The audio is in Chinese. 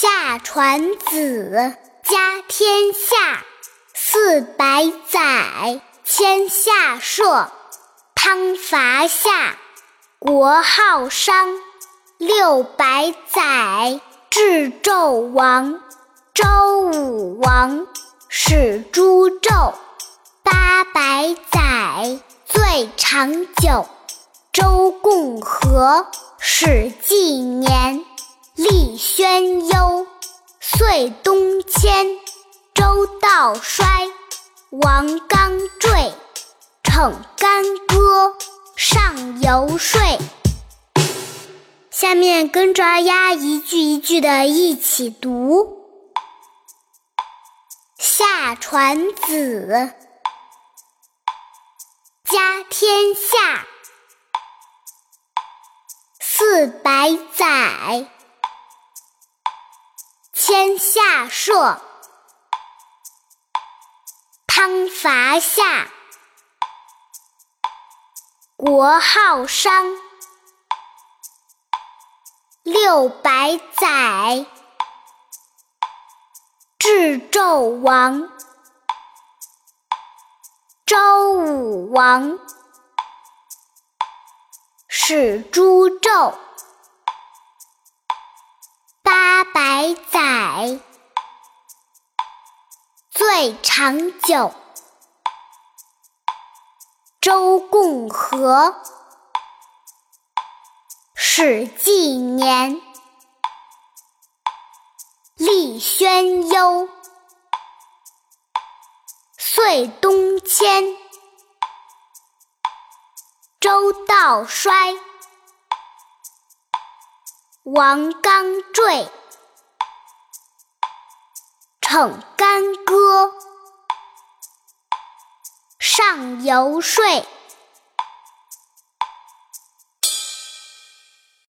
夏传子，家天下，四百载，迁下社。汤伐夏，国号商。六百载，至纣王。周武王，始诛纣。八百载，最长久。周共和，始纪迁。周道衰，王纲坠。逞干戈，上游说。下面跟着二丫一句一句的一起读：夏传子，家天下，四百载。天下社，汤伐夏，国号商。六百载，至纣王。周武王，始诛纣。八百载，最长久。周共和，史记年。立宣幽，岁东迁。周道衰。王纲坠，逞干戈，上游说。